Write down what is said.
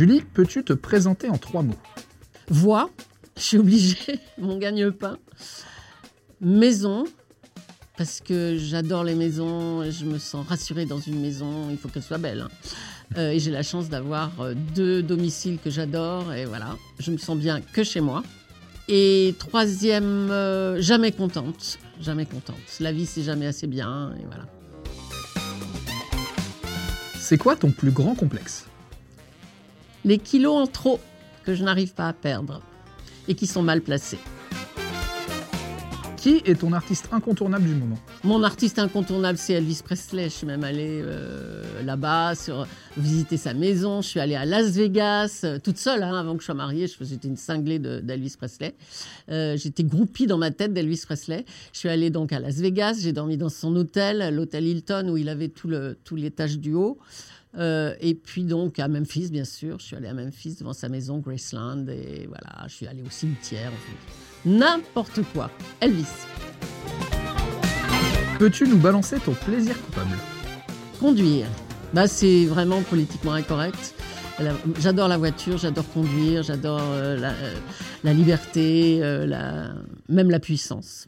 Julie, peux-tu te présenter en trois mots? Voix, je suis obligée, mon gagne-pain. Maison, parce que j'adore les maisons, et je me sens rassurée dans une maison, il faut qu'elle soit belle. hein. Euh, et j'ai la chance d'avoir euh, deux domiciles que j'adore, et voilà, je me sens bien que chez moi. Et troisième, euh, jamais contente, jamais contente. La vie, c'est jamais assez bien, et voilà. C'est quoi ton plus grand complexe? Les kilos en trop que je n'arrive pas à perdre et qui sont mal placés. Qui est ton artiste incontournable du moment? Mon artiste incontournable, c'est Elvis Presley. Je suis même allée euh, là-bas, sur, visiter sa maison. Je suis allée à Las Vegas, euh, toute seule, hein, avant que je sois mariée. Je- J'étais une cinglée de- d'Elvis Presley. Euh, J'étais groupie dans ma tête d'Elvis Presley. Je suis allée donc à Las Vegas. J'ai dormi dans son hôtel, l'hôtel Hilton, où il avait tout le- tout l'étage du haut. Euh, et puis donc à Memphis, bien sûr. Je suis allée à Memphis devant sa maison, Graceland. Et voilà, je suis allée au cimetière. N'importe quoi. Elvis. Peux-tu nous balancer ton plaisir coupable? Conduire, bah, c'est vraiment politiquement incorrect. J'adore la voiture, j'adore conduire, j'adore euh, la, euh, la liberté, la- même la puissance.